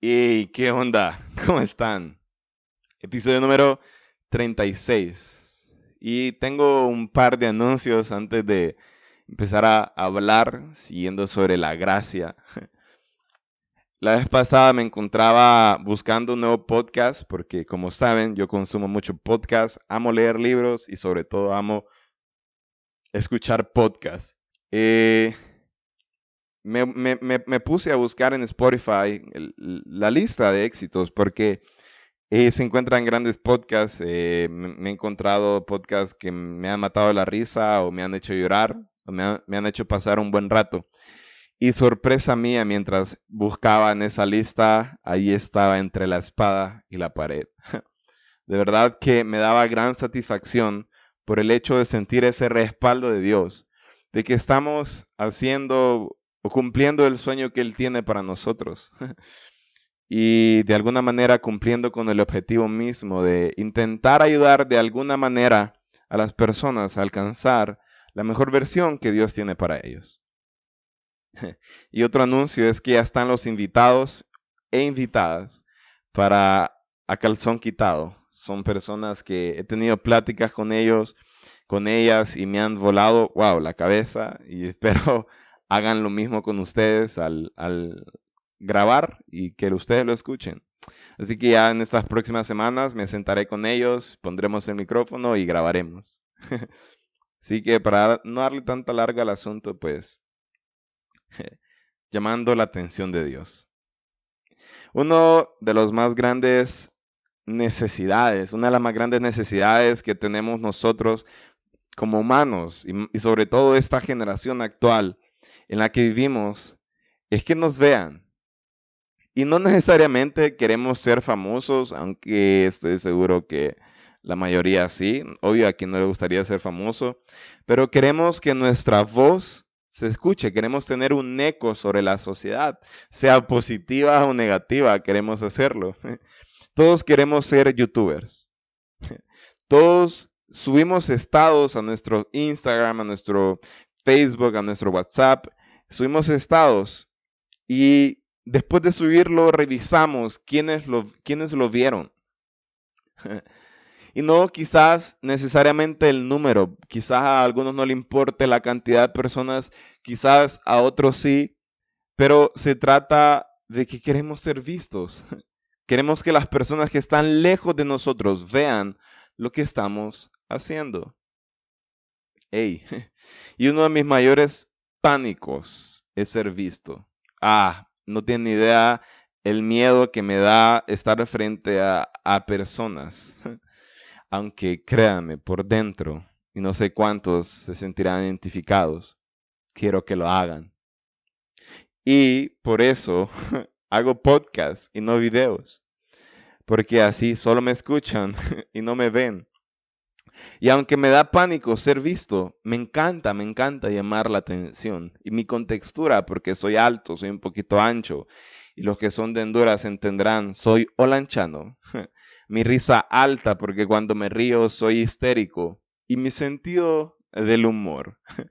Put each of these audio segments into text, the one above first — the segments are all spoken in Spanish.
¿Y qué onda? ¿Cómo están? Episodio número 36. Y tengo un par de anuncios antes de empezar a hablar, siguiendo sobre la gracia. La vez pasada me encontraba buscando un nuevo podcast porque, como saben, yo consumo mucho podcast, amo leer libros y sobre todo amo escuchar podcast. Eh, me, puse a buscar en Spotify la lista de éxitos porque eh, se encuentran grandes podcasts. Eh, me, he encontrado podcasts que me han matado la risa o me han hecho llorar o me han hecho pasar un buen rato. Y sorpresa mía, mientras buscaba en esa lista, ahí estaba entre la espada y la pared. De verdad que me daba gran satisfacción por el hecho de sentir ese respaldo de Dios, de que estamos haciendo o cumpliendo el sueño que Él tiene para nosotros. y de alguna manera cumpliendo con el objetivo mismo de intentar ayudar de alguna manera a las personas a alcanzar la mejor versión que Dios tiene para ellos. y otro anuncio es que ya están los invitados e invitadas para a calzón quitado. Son personas que he tenido pláticas con ellos, con ellas y me han volado, wow, la cabeza y espero hagan lo mismo con ustedes al, al grabar y que ustedes lo escuchen. Así que ya en estas próximas semanas me sentaré con ellos, pondremos el micrófono y grabaremos. Así que para no darle tanta larga al asunto, pues llamando la atención de Dios. Uno de los más grandes necesidades, una de las más grandes necesidades que tenemos nosotros como humanos y, sobre todo esta generación actual en la que vivimos es que nos vean. Y no necesariamente queremos ser famosos, aunque estoy seguro que la mayoría sí. Obvio a quien no le gustaría ser famoso, pero queremos que nuestra voz se escuche, queremos tener un eco sobre la sociedad, sea positiva o negativa, queremos hacerlo. Todos queremos ser youtubers. Todos subimos estados a nuestro Instagram, a nuestro Facebook, a nuestro WhatsApp, subimos estados y después de subirlo revisamos quiénes lo, quiénes lo vieron. Y no quizás necesariamente el número, quizás a algunos no le importe la cantidad de personas, quizás a otros sí, pero se trata de que queremos ser vistos. Queremos que las personas que están lejos de nosotros vean lo que estamos haciendo. Hey. Y uno de mis mayores pánicos es ser visto. Ah, no tiene idea el miedo que me da estar frente a, a personas. aunque créanme, por dentro, y no sé cuántos se sentirán identificados, quiero que lo hagan. Y por eso hago podcast y no videos, porque así solo me escuchan y no me ven. Y aunque me da pánico ser visto, me encanta, me encanta llamar la atención. Y mi contextura, porque soy alto, soy un poquito ancho, y los que son de Honduras entenderán, soy holanchano. mi risa alta porque cuando me río soy histérico y mi sentido del humor.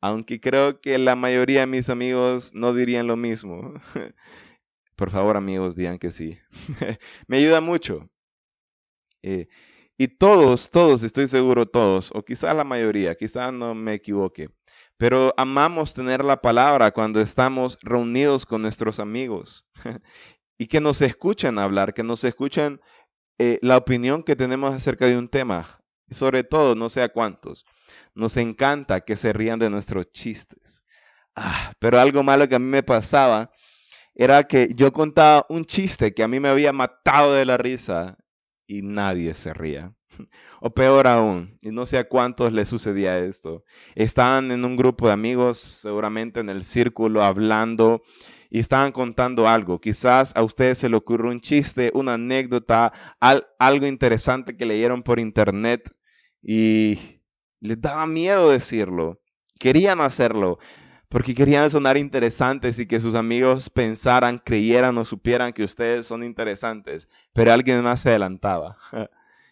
Aunque creo que la mayoría de mis amigos no dirían lo mismo. Por favor, amigos, digan que sí. me ayuda mucho. Eh, y todos, todos, estoy seguro todos, o quizá la mayoría, quizá no me equivoque, pero amamos tener la palabra cuando estamos reunidos con nuestros amigos y que nos escuchen hablar, que nos escuchen eh, la opinión que tenemos acerca de un tema, sobre todo, no sé a cuántos, nos encanta que se rían de nuestros chistes. Ah, pero algo malo que a mí me pasaba era que yo contaba un chiste que a mí me había matado de la risa y nadie se ría. O peor aún, y no sé a cuántos les sucedía esto. Estaban en un grupo de amigos, seguramente en el círculo, hablando y estaban contando algo. Quizás a ustedes se le ocurre un chiste, una anécdota, algo interesante que leyeron por internet y les daba miedo decirlo. Querían hacerlo porque querían sonar interesantes y que sus amigos pensaran, creyeran o supieran que ustedes son interesantes, pero alguien más se adelantaba.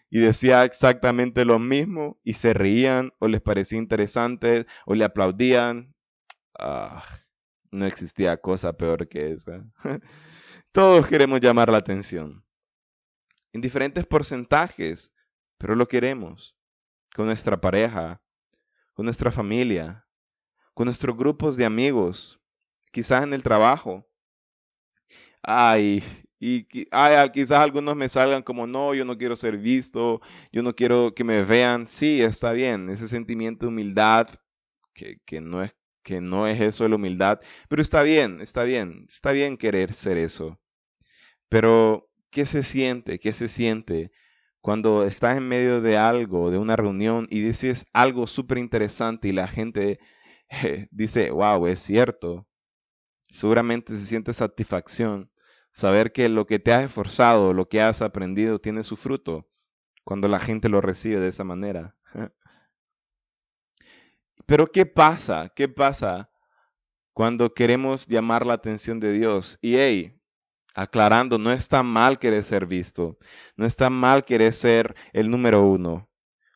y decía exactamente lo mismo y se reían o les parecía interesante o le aplaudían. Ah, no existía cosa peor que esa. Todos queremos llamar la atención. En diferentes porcentajes, pero lo queremos. Con nuestra pareja, con nuestra familia, con nuestros grupos de amigos, quizás en el trabajo. Ay, y quizás algunos me salgan como, no, yo no quiero ser visto, yo no quiero que me vean. Sí, está bien, ese sentimiento de humildad, que, que, no es, que no es eso de la humildad, pero está bien, está bien, está bien querer ser eso. Pero, ¿qué se siente? ¿Qué se siente cuando estás en medio de algo, de una reunión, y dices algo súper interesante y la gente dice, wow, es cierto? Seguramente se siente satisfacción saber que lo que te has esforzado, lo que has aprendido, tiene su fruto cuando la gente lo recibe de esa manera. Pero ¿qué pasa? ¿Qué pasa cuando queremos llamar la atención de Dios? Y hey, aclarando, no está mal querer ser visto, no está mal querer ser el número uno.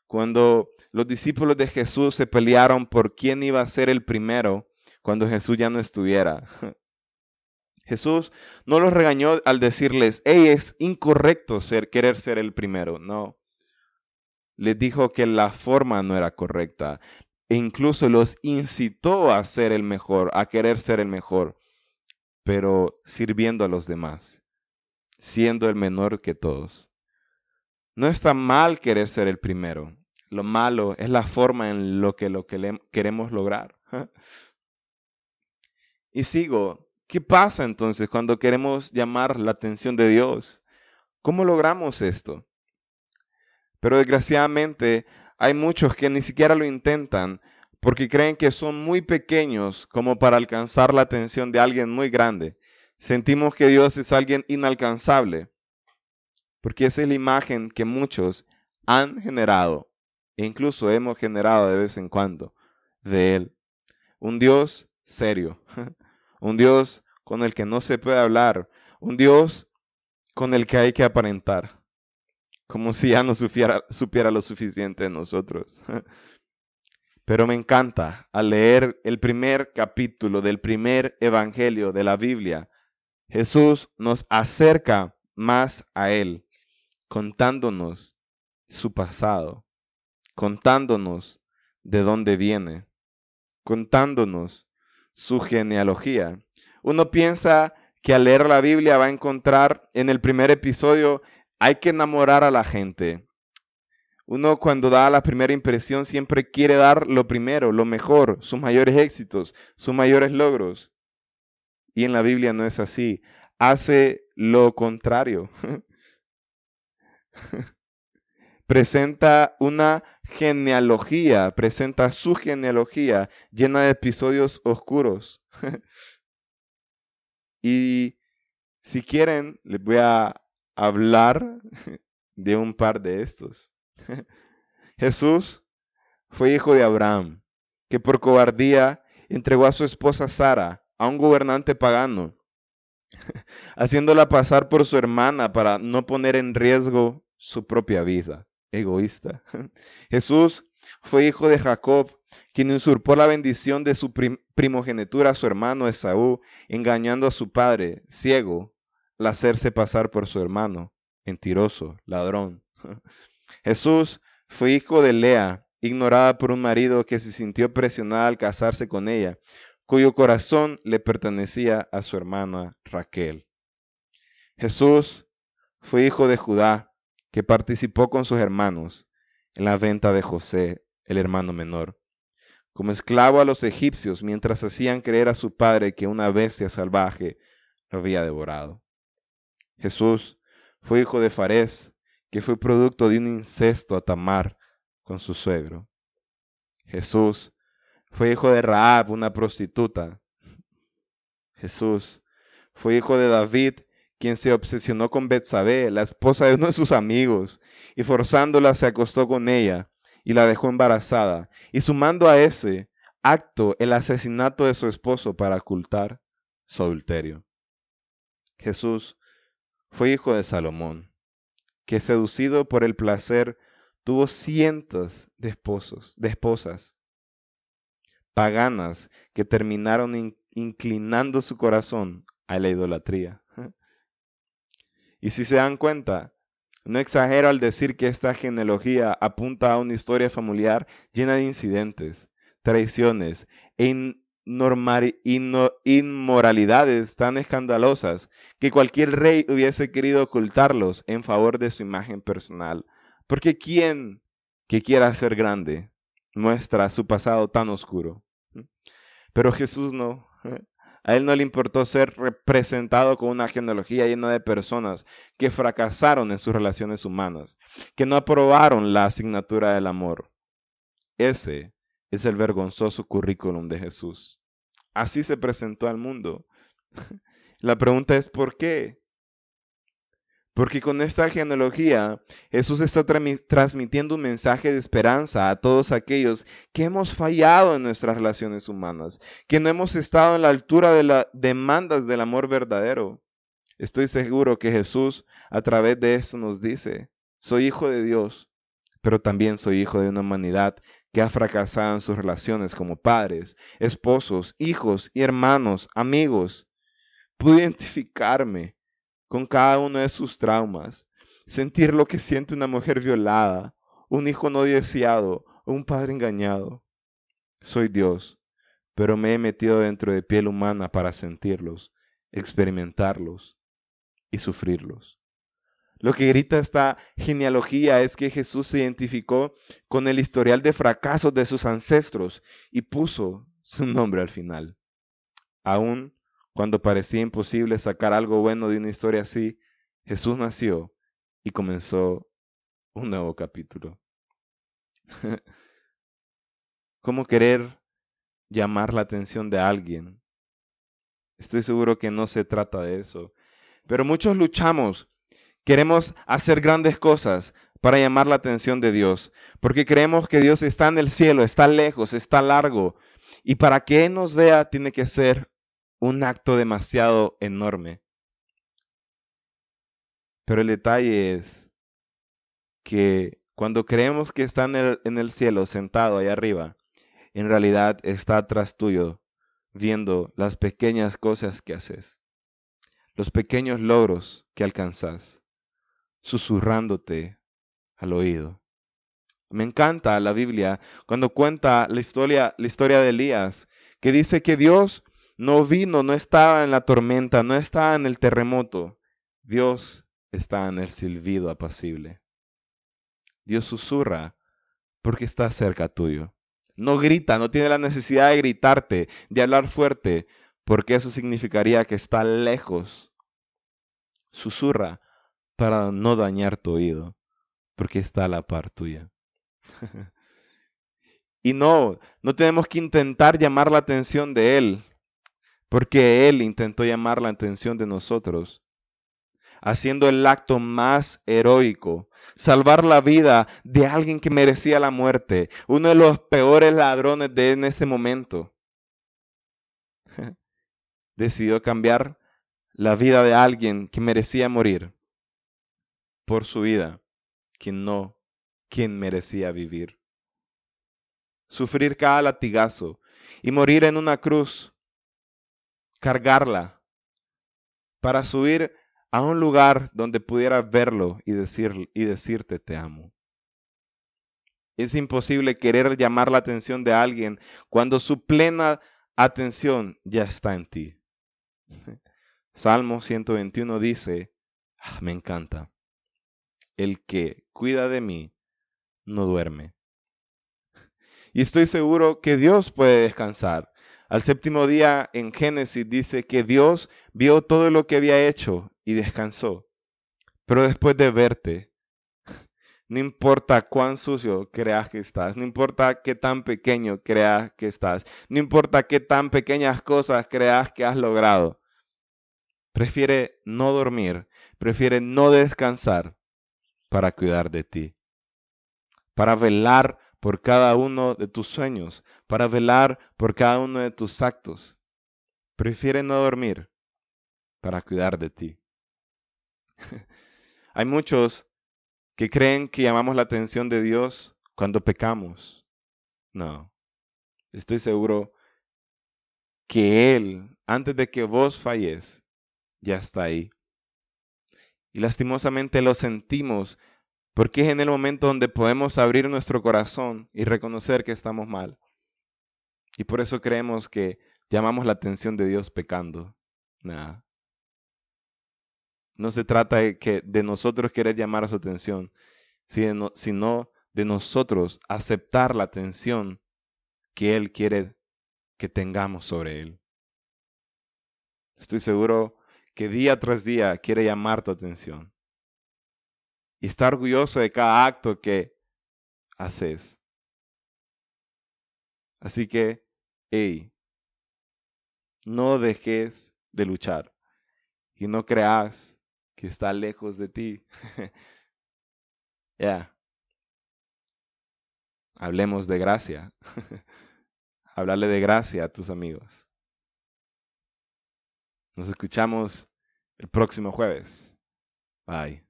Cuando los discípulos de Jesús se pelearon por quién iba a ser el primero cuando Jesús ya no estuviera. Jesús no los regañó al decirles, hey, es incorrecto ser, querer ser el primero. No. Les dijo que la forma no era correcta. E incluso los incitó a ser el mejor, a querer ser el mejor pero sirviendo a los demás, siendo el menor que todos. No está mal querer ser el primero. Lo malo es la forma en lo que lo que queremos lograr. Y sigo, ¿qué pasa entonces cuando queremos llamar la atención de Dios? ¿Cómo logramos esto? Pero desgraciadamente hay muchos que ni siquiera lo intentan porque creen que son muy pequeños como para alcanzar la atención de alguien muy grande. Sentimos que Dios es alguien inalcanzable, porque esa es la imagen que muchos han generado, e incluso hemos generado de vez en cuando, de Él. Un Dios serio, un Dios con el que no se puede hablar, un Dios con el que hay que aparentar, como si ya no supiera, lo suficiente de nosotros. Pero me encanta al leer el primer capítulo del primer evangelio de la Biblia, Jesús nos acerca más a Él, contándonos su pasado, contándonos de dónde viene, contándonos su genealogía. Uno piensa que al leer la Biblia va a encontrar en el primer episodio, hay que enamorar a la gente, uno cuando da la primera impresión siempre quiere dar lo primero, lo mejor, sus mayores éxitos, sus mayores logros. Y en la Biblia no es así. Hace lo contrario. presenta una genealogía, presenta su genealogía llena de episodios oscuros. y si quieren, les voy a hablar de un par de estos. Jesús fue hijo de Abraham, que por cobardía entregó a su esposa Sara a un gobernante pagano, haciéndola pasar por su hermana para no poner en riesgo su propia vida. Egoísta. Jesús fue hijo de Jacob, quien usurpó la bendición de su primogenitura a su hermano Esaú, engañando a su padre, ciego, hacerse pasar por su hermano, mentiroso, ladrón. Jesús fue hijo de Lea, ignorada por un marido que se sintió presionada al casarse con ella, cuyo corazón le pertenecía a su hermana Raquel. Jesús fue hijo de Judá, que participó con sus hermanos en la venta de José, el hermano menor, como esclavo a los egipcios mientras hacían creer a su padre que una bestia salvaje lo había devorado. Jesús fue hijo de Farés, que fue producto de un incesto a Tamar con su suegro. Jesús fue hijo de Raab, una prostituta. Jesús fue hijo de David, quien se obsesionó con Betsabé, la esposa de uno de sus amigos, y forzándola se acostó con ella y la dejó embarazada, y sumando a ese acto el asesinato de su esposo para ocultar su adulterio. Jesús fue hijo de Salomón, que seducido por el placer tuvo cientos de esposos, de esposas paganas que terminaron inclinando su corazón a la idolatría. Y si se dan cuenta, no exagero al decir que esta genealogía apunta a una historia familiar llena de incidentes, traiciones e inmoralidades tan escandalosas que cualquier rey hubiese querido ocultarlos en favor de su imagen personal. Porque ¿quién que quiera ser grande muestra su pasado tan oscuro? Pero Jesús no. A él no le importó ser representado con una genealogía llena de personas que fracasaron en sus relaciones humanas, que no aprobaron la asignatura del amor. Ese es el vergonzoso currículum de Jesús. Así se presentó al mundo. La pregunta es ¿por qué? Porque con esta genealogía Jesús está transmitiendo un mensaje de esperanza a todos aquellos que hemos fallado en nuestras relaciones humanas, que no hemos estado en la altura de las demandas del amor verdadero. Estoy seguro que Jesús a través de esto nos dice, soy hijo de Dios, pero también soy hijo de una humanidad que ha fracasado en sus relaciones como padres, esposos, hijos y hermanos, amigos. Pude identificarme con cada uno de sus traumas, sentir lo que siente una mujer violada, un hijo no deseado un padre engañado. Soy Dios, pero me he metido dentro de piel humana para sentirlos, experimentarlos y sufrirlos. Lo que grita esta genealogía es que Jesús se identificó con el historial de fracasos de sus ancestros y puso su nombre al final. Aún cuando parecía imposible sacar algo bueno de una historia así, Jesús nació y comenzó un nuevo capítulo. ¿Cómo querer llamar la atención de alguien? Estoy seguro que no se trata de eso. Pero muchos luchamos, queremos hacer grandes cosas para llamar la atención de Dios, porque creemos que Dios está en el cielo, está lejos, está largo, y para que Él nos vea tiene que ser un acto demasiado enorme. Pero el detalle es que cuando creemos que está en el, cielo, sentado ahí arriba, en realidad está atrás tuyo, viendo las pequeñas cosas que haces, los pequeños logros que alcanzas, susurrándote al oído. Me encanta la Biblia cuando cuenta la historia, la historia de Elías, que dice que Dios no vino, no estaba en la tormenta, no estaba en el terremoto. Dios está en el silbido apacible. Dios susurra porque está cerca tuyo. No grita, no tiene la necesidad de gritarte, de hablar fuerte, porque eso significaría que está lejos. Susurra para no dañar tu oído, porque está a la par tuya. y no, no tenemos que intentar llamar la atención de Él porque Él intentó llamar la atención de nosotros, haciendo el acto más heroico, salvar la vida de alguien que merecía la muerte, uno de los peores ladrones de en ese momento. Decidió cambiar la vida de alguien que merecía morir por su vida, quien no, quien merecía vivir. Sufrir cada latigazo y morir en una cruz cargarla para subir a un lugar donde pudieras verlo y, decir, y decirte te amo. Es imposible querer llamar la atención de alguien cuando su plena atención ya está en ti. Salmo 121 dice, ah, me encanta, el que cuida de mí no duerme. Y estoy seguro que Dios puede descansar. Al séptimo día en Génesis dice que Dios vio todo lo que había hecho y descansó. Pero después de verte, no importa cuán sucio creas que estás, no importa qué tan pequeño creas que estás, no importa qué tan pequeñas cosas creas que has logrado, prefiere no dormir, prefiere no descansar para cuidar de ti, para velar por cada uno de tus sueños, para velar por cada uno de tus actos. Prefiere no dormir para cuidar de ti. Hay muchos que creen que llamamos la atención de Dios cuando pecamos. No. Estoy seguro que Él, antes de que vos falles, ya está ahí. Y lastimosamente lo sentimos porque es en el momento donde podemos abrir nuestro corazón y reconocer que estamos mal. Y por eso creemos que llamamos la atención de Dios pecando. Nada. No se trata de, que, de nosotros querer llamar a su atención, sino de nosotros aceptar la atención que Él quiere que tengamos sobre Él. Estoy seguro que día tras día quiere llamar tu atención y está orgulloso de cada acto que haces. Así que, hey, no dejes de luchar y no creas que está lejos de ti. Ya. Hablemos de gracia. Hablarle de gracia a tus amigos. Nos escuchamos el próximo jueves. Bye.